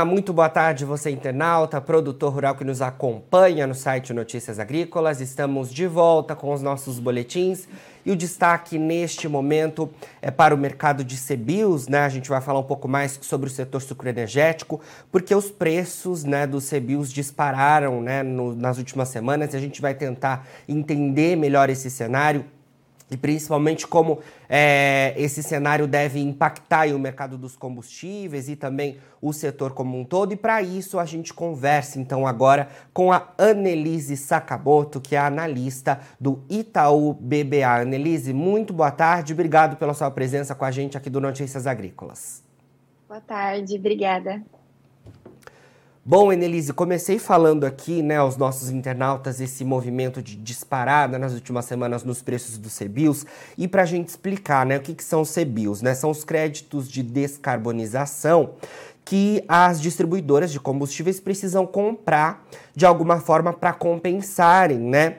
Ah, muito boa tarde, você internauta, produtor rural que nos acompanha no site Notícias Agrícolas. Estamos de volta com os nossos boletins e o destaque neste momento é para o mercado de CBIOS, né? A gente vai falar um pouco mais sobre o setor sucroenergético, porque os preços né, dos CBIOS dispararam né, no, nas últimas semanas e a gente vai tentar entender melhor esse cenário e principalmente como é, esse cenário deve impactar o mercado dos combustíveis e também o setor como um todo. E para isso a gente conversa então agora com a Annelise Sakamoto, que é analista do Itaú BBA. Annelise, muito boa tarde, obrigado pela sua presença com a gente aqui do Notícias Agrícolas. Boa tarde, obrigada. Bom, Enelise, comecei falando aqui, né, aos nossos internautas, esse movimento de disparada nas últimas semanas nos preços dos CBIOS. E para a gente explicar, né, o que, que são os CBIOS, né? São os créditos de descarbonização que as distribuidoras de combustíveis precisam comprar de alguma forma para compensarem, né,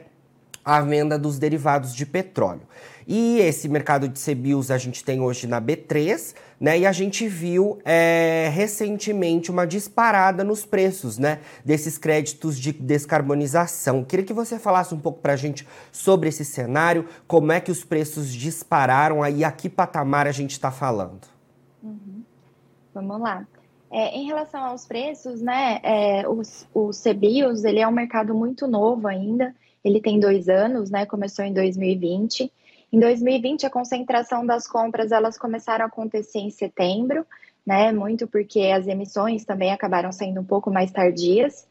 a venda dos derivados de petróleo. E esse mercado de CBIOS a gente tem hoje na B3, né? E a gente viu é, recentemente uma disparada nos preços, né? Desses créditos de descarbonização. Queria que você falasse um pouco para a gente sobre esse cenário, como é que os preços dispararam aí, a que patamar a gente está falando. Uhum. Vamos lá. É, em relação aos preços, né, é, os, o CBIOS, ele é um mercado muito novo ainda, ele tem dois anos, né, começou em 2020, em 2020, a concentração das compras elas começaram a acontecer em setembro, né? Muito porque as emissões também acabaram sendo um pouco mais tardias.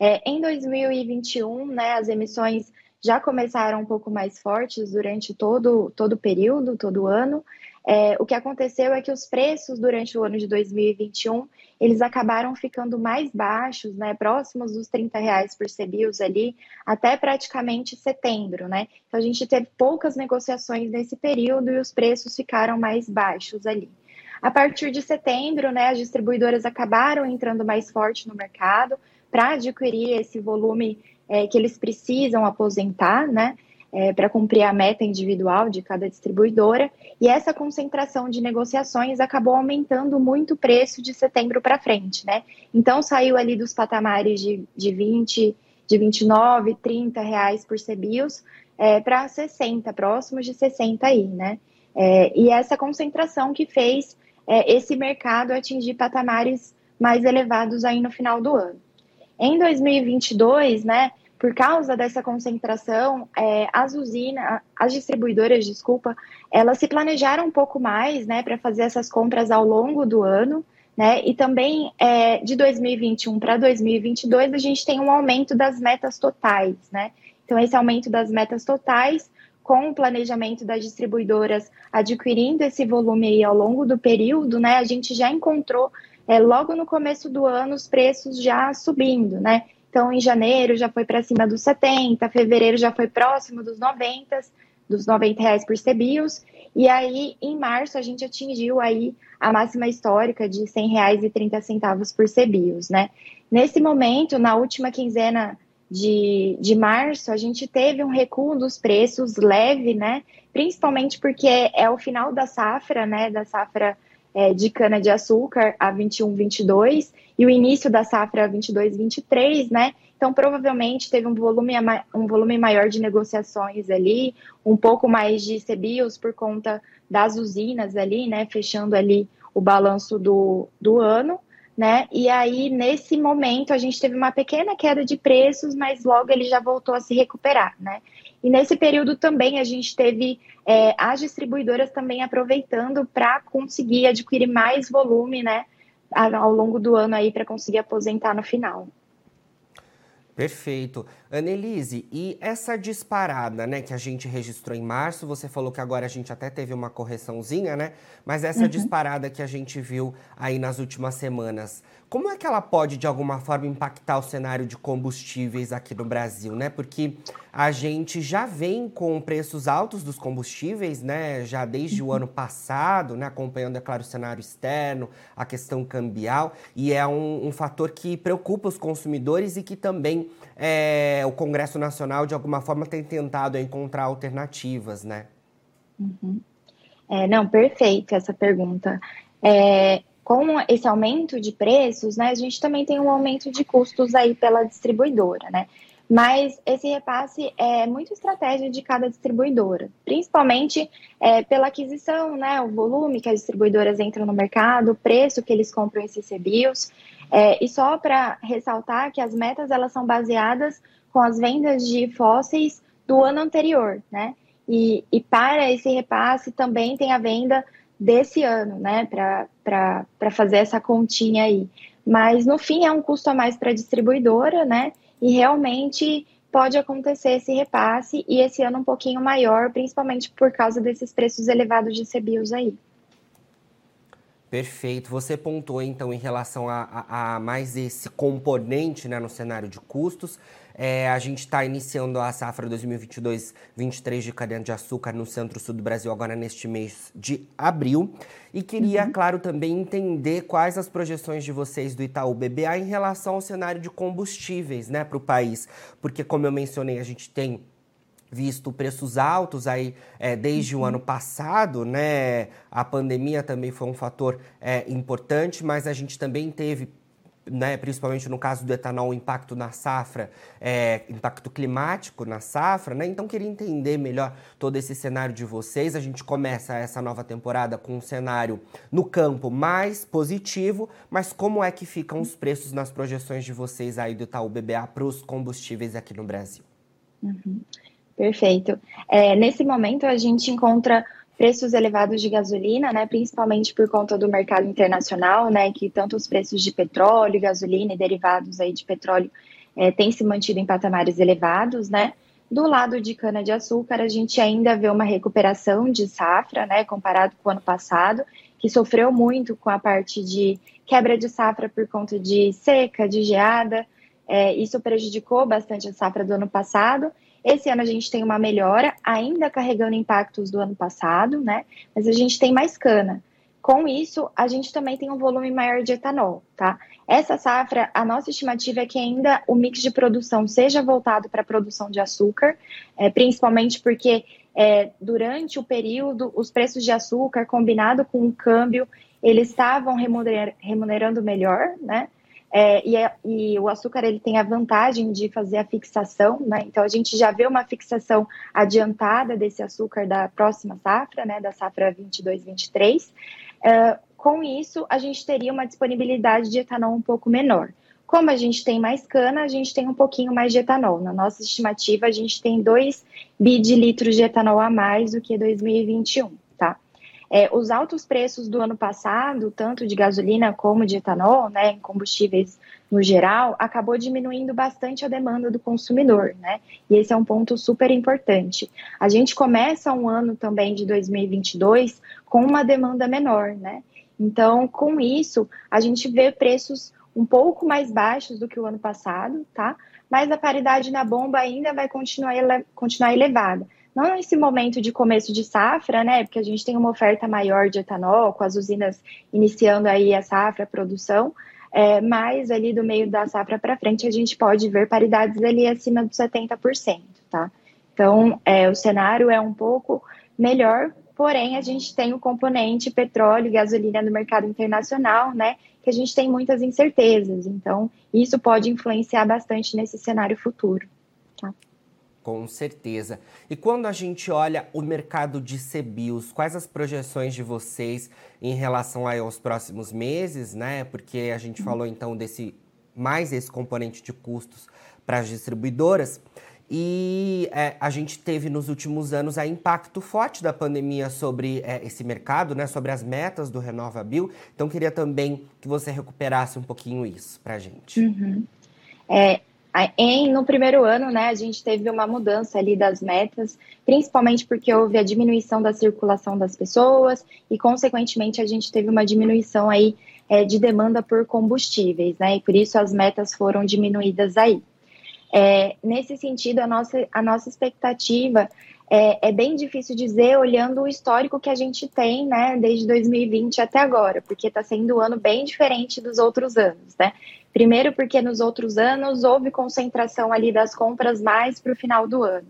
É, em 2021, né, as emissões já começaram um pouco mais fortes durante todo, todo o período, todo o ano, é, o que aconteceu é que os preços durante o ano de 2021 eles acabaram ficando mais baixos, né, próximos dos 30 reais por CBIOS ali, até praticamente setembro, né? Então a gente teve poucas negociações nesse período e os preços ficaram mais baixos ali. A partir de setembro, né, as distribuidoras acabaram entrando mais forte no mercado para adquirir esse volume é, que eles precisam aposentar, né? É, para cumprir a meta individual de cada distribuidora, e essa concentração de negociações acabou aumentando muito o preço de setembro para frente, né? Então saiu ali dos patamares de, de 20, de 29, 30 reais por CBIOS é, para 60, próximos de 60 aí, né? É, e essa concentração que fez é, esse mercado atingir patamares mais elevados aí no final do ano. Em 2022, né, por causa dessa concentração, é, as usinas, as distribuidoras, desculpa, elas se planejaram um pouco mais, né, para fazer essas compras ao longo do ano, né, e também é, de 2021 para 2022 a gente tem um aumento das metas totais, né, então esse aumento das metas totais com o planejamento das distribuidoras adquirindo esse volume aí ao longo do período, né, a gente já encontrou é, logo no começo do ano os preços já subindo, né? Então, em janeiro já foi para cima dos 70, fevereiro já foi próximo dos 90, dos 90 reais por CBIOS, e aí em março a gente atingiu aí a máxima histórica de 100 reais e 30 centavos por CBIOS, né? Nesse momento, na última quinzena de, de março, a gente teve um recuo dos preços leve, né? Principalmente porque é o final da safra, né? Da safra é, de cana-de-açúcar a 21, 22 e o início da safra a 22, 23, né? Então, provavelmente teve um volume, um volume maior de negociações ali, um pouco mais de CBIOS por conta das usinas ali, né? Fechando ali o balanço do, do ano, né? E aí, nesse momento, a gente teve uma pequena queda de preços, mas logo ele já voltou a se recuperar, né? E nesse período também a gente teve é, as distribuidoras também aproveitando para conseguir adquirir mais volume, né, ao longo do ano aí para conseguir aposentar no final. Perfeito. Annelise, e essa disparada, né, que a gente registrou em março, você falou que agora a gente até teve uma correçãozinha, né? Mas essa uhum. disparada que a gente viu aí nas últimas semanas, como é que ela pode, de alguma forma, impactar o cenário de combustíveis aqui no Brasil, né? Porque a gente já vem com preços altos dos combustíveis, né? Já desde o ano passado, né? Acompanhando, é claro, o cenário externo, a questão cambial, e é um, um fator que preocupa os consumidores e que também é, o Congresso Nacional, de alguma forma, tem tentado encontrar alternativas, né? Uhum. É, não, perfeito essa pergunta. É, com esse aumento de preços, né, a gente também tem um aumento de custos aí pela distribuidora, né? Mas esse repasse é muito estratégia de cada distribuidora, principalmente é, pela aquisição, né, o volume que as distribuidoras entram no mercado, o preço que eles compram esses CBIOS. É, e só para ressaltar que as metas elas são baseadas com as vendas de fósseis do ano anterior, né? E, e para esse repasse também tem a venda desse ano, né, para fazer essa continha aí. Mas no fim é um custo a mais para a distribuidora, né? E realmente pode acontecer esse repasse e esse ano um pouquinho maior, principalmente por causa desses preços elevados de CBIOS aí. Perfeito. Você pontuou então em relação a, a, a mais esse componente né, no cenário de custos. É, a gente está iniciando a safra 2022-23 de cana-de-açúcar no centro-sul do Brasil agora neste mês de abril. E queria, uhum. claro, também entender quais as projeções de vocês do Itaú BBA em relação ao cenário de combustíveis né, para o país. Porque, como eu mencionei, a gente tem visto preços altos aí é, desde uhum. o ano passado, né? A pandemia também foi um fator é, importante, mas a gente também teve né, principalmente no caso do etanol, o impacto na safra, é, impacto climático na safra, né? Então queria entender melhor todo esse cenário de vocês. A gente começa essa nova temporada com um cenário no campo mais positivo, mas como é que ficam os preços nas projeções de vocês aí do Itaú BBA para os combustíveis aqui no Brasil? Uhum. Perfeito. É, nesse momento, a gente encontra preços elevados de gasolina, né, principalmente por conta do mercado internacional, né, que tanto os preços de petróleo, gasolina e derivados aí de petróleo é, têm se mantido em patamares elevados, né. Do lado de cana-de-açúcar, a gente ainda vê uma recuperação de safra, né, comparado com o ano passado, que sofreu muito com a parte de quebra de safra por conta de seca, de geada, é, isso prejudicou bastante a safra do ano passado, esse ano a gente tem uma melhora, ainda carregando impactos do ano passado, né? Mas a gente tem mais cana. Com isso, a gente também tem um volume maior de etanol, tá? Essa safra, a nossa estimativa é que ainda o mix de produção seja voltado para a produção de açúcar, é, principalmente porque é, durante o período, os preços de açúcar, combinado com o câmbio, eles estavam remuner, remunerando melhor, né? É, e, é, e, o açúcar ele tem a vantagem de fazer a fixação, né? Então a gente já vê uma fixação adiantada desse açúcar da próxima safra, né? Da safra 22-23. É, com isso, a gente teria uma disponibilidade de etanol um pouco menor. Como a gente tem mais cana, a gente tem um pouquinho mais de etanol. Na nossa estimativa, a gente tem 2 bi de litros de etanol a mais do que 2021, tá? É, os altos preços do ano passado, tanto de gasolina como de etanol, né, em combustíveis no geral, acabou diminuindo bastante a demanda do consumidor, né? E esse é um ponto super importante. A gente começa um ano também de 2022 com uma demanda menor, né? Então, com isso, a gente vê preços um pouco mais baixos do que o ano passado, tá? Mas a paridade na bomba ainda vai continuar, ele continuar elevada não nesse momento de começo de safra, né? Porque a gente tem uma oferta maior de etanol, com as usinas iniciando aí a safra, a produção, é, mas ali do meio da safra para frente a gente pode ver paridades ali acima dos 70%, tá? Então, é, o cenário é um pouco melhor, porém a gente tem o componente petróleo e gasolina no mercado internacional, né? Que a gente tem muitas incertezas. Então, isso pode influenciar bastante nesse cenário futuro. Tá? Com certeza. E quando a gente olha o mercado de CBIOS, quais as projeções de vocês em relação aí aos próximos meses, né? Porque a gente uhum. falou então desse mais esse componente de custos para as distribuidoras. E é, a gente teve nos últimos anos a impacto forte da pandemia sobre é, esse mercado, né, sobre as metas do RenovaBio. Então, queria também que você recuperasse um pouquinho isso para a gente. Uhum. É, em, no primeiro ano, né, a gente teve uma mudança ali das metas, principalmente porque houve a diminuição da circulação das pessoas e, consequentemente, a gente teve uma diminuição aí é, de demanda por combustíveis, né, e por isso as metas foram diminuídas aí. É, nesse sentido, a nossa, a nossa expectativa é, é, bem difícil dizer olhando o histórico que a gente tem, né, desde 2020 até agora, porque está sendo um ano bem diferente dos outros anos, né? Primeiro, porque nos outros anos houve concentração ali das compras mais para o final do ano.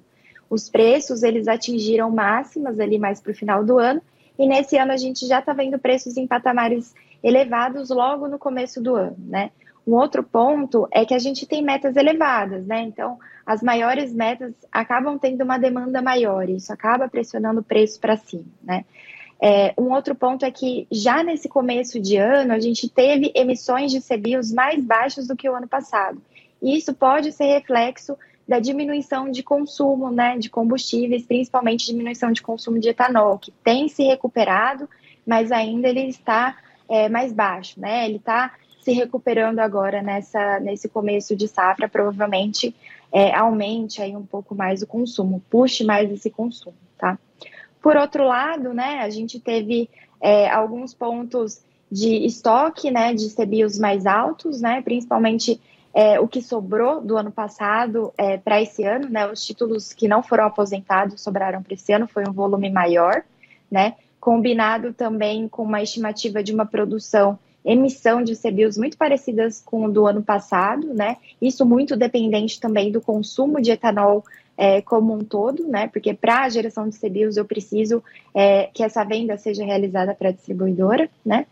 Os preços eles atingiram máximas ali mais para o final do ano, e nesse ano a gente já está vendo preços em patamares elevados logo no começo do ano, né? Um outro ponto é que a gente tem metas elevadas, né? Então, as maiores metas acabam tendo uma demanda maior, isso acaba pressionando o preço para cima, né? É, um outro ponto é que já nesse começo de ano a gente teve emissões de CBIOS mais baixas do que o ano passado. E isso pode ser reflexo da diminuição de consumo né, de combustíveis, principalmente diminuição de consumo de etanol, que tem se recuperado, mas ainda ele está é, mais baixo, né? Ele está se recuperando agora nessa, nesse começo de safra, provavelmente é, aumente aí um pouco mais o consumo, puxe mais esse consumo, tá? Por outro lado, né, a gente teve é, alguns pontos de estoque, né, de CBIOS mais altos, né, principalmente é, o que sobrou do ano passado é, para esse ano, né, os títulos que não foram aposentados sobraram para esse ano, foi um volume maior, né, combinado também com uma estimativa de uma produção emissão de CBIOS muito parecidas com o do ano passado, né? Isso muito dependente também do consumo de etanol é, como um todo, né? Porque para a geração de CBIOS eu preciso é, que essa venda seja realizada para a distribuidora, né?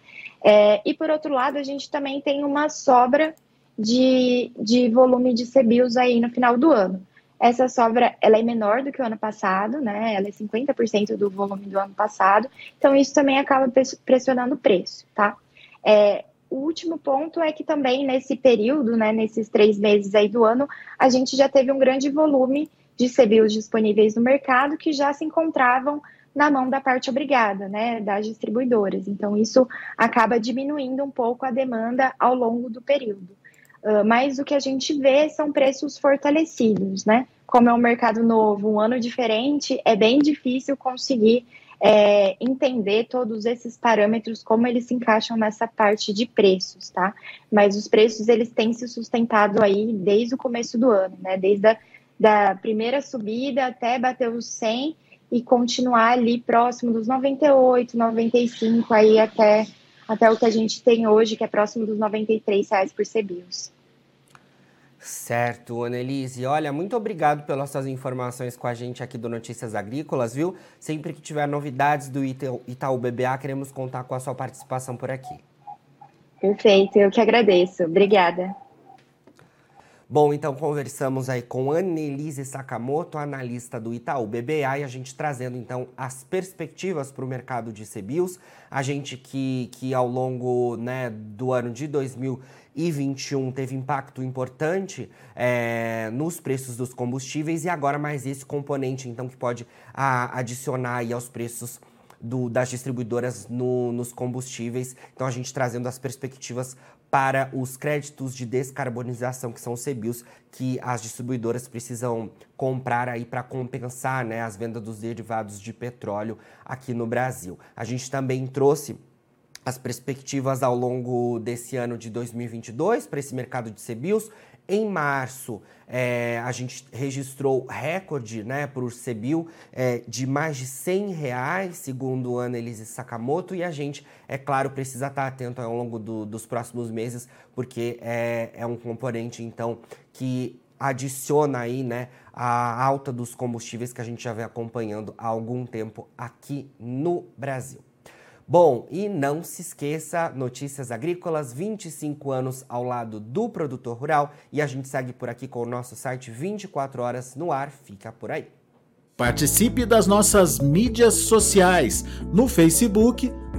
É, e por outro lado, a gente também tem uma sobra de, de volume de CBIOS aí no final do ano. Essa sobra ela é menor do que o ano passado, né? Ela é 50% do volume do ano passado, então isso também acaba pressionando o preço, tá? É, o último ponto é que também nesse período, né, nesses três meses aí do ano, a gente já teve um grande volume de CBIOS disponíveis no mercado que já se encontravam na mão da parte obrigada, né, das distribuidoras. Então, isso acaba diminuindo um pouco a demanda ao longo do período. Uh, mas o que a gente vê são preços fortalecidos, né? Como é um mercado novo, um ano diferente, é bem difícil conseguir é, entender todos esses parâmetros, como eles se encaixam nessa parte de preços, tá? Mas os preços, eles têm se sustentado aí desde o começo do ano, né? Desde a da primeira subida até bater os 100 e continuar ali próximo dos 98, 95, aí até, até o que a gente tem hoje, que é próximo dos 93 reais por CBIOS. Certo, Annelise. Olha, muito obrigado pelas suas informações com a gente aqui do Notícias Agrícolas, viu? Sempre que tiver novidades do Itaú BBA, queremos contar com a sua participação por aqui. Perfeito, eu que agradeço. Obrigada. Bom, então conversamos aí com Annelise Sakamoto, analista do Itaú BBA, e a gente trazendo então as perspectivas para o mercado de CBIOS. A gente que, que ao longo né, do ano de 2021 teve impacto importante é, nos preços dos combustíveis e agora mais esse componente então que pode a, adicionar aí aos preços do, das distribuidoras no, nos combustíveis. Então a gente trazendo as perspectivas para os créditos de descarbonização, que são os CBIOS, que as distribuidoras precisam comprar aí para compensar né, as vendas dos derivados de petróleo aqui no Brasil. A gente também trouxe as perspectivas ao longo desse ano de 2022 para esse mercado de CBIOS. Em março, é, a gente registrou recorde né, para o CBIL é, de mais de 100 reais, segundo a Annelise Sakamoto, e a gente, é claro, precisa estar atento ao longo do, dos próximos meses, porque é, é um componente, então, que adiciona aí, né, a alta dos combustíveis que a gente já vem acompanhando há algum tempo aqui no Brasil. Bom, e não se esqueça, Notícias Agrícolas, 25 anos ao lado do produtor rural e a gente segue por aqui com o nosso site 24 horas no ar, fica por aí. Participe das nossas mídias sociais no Facebook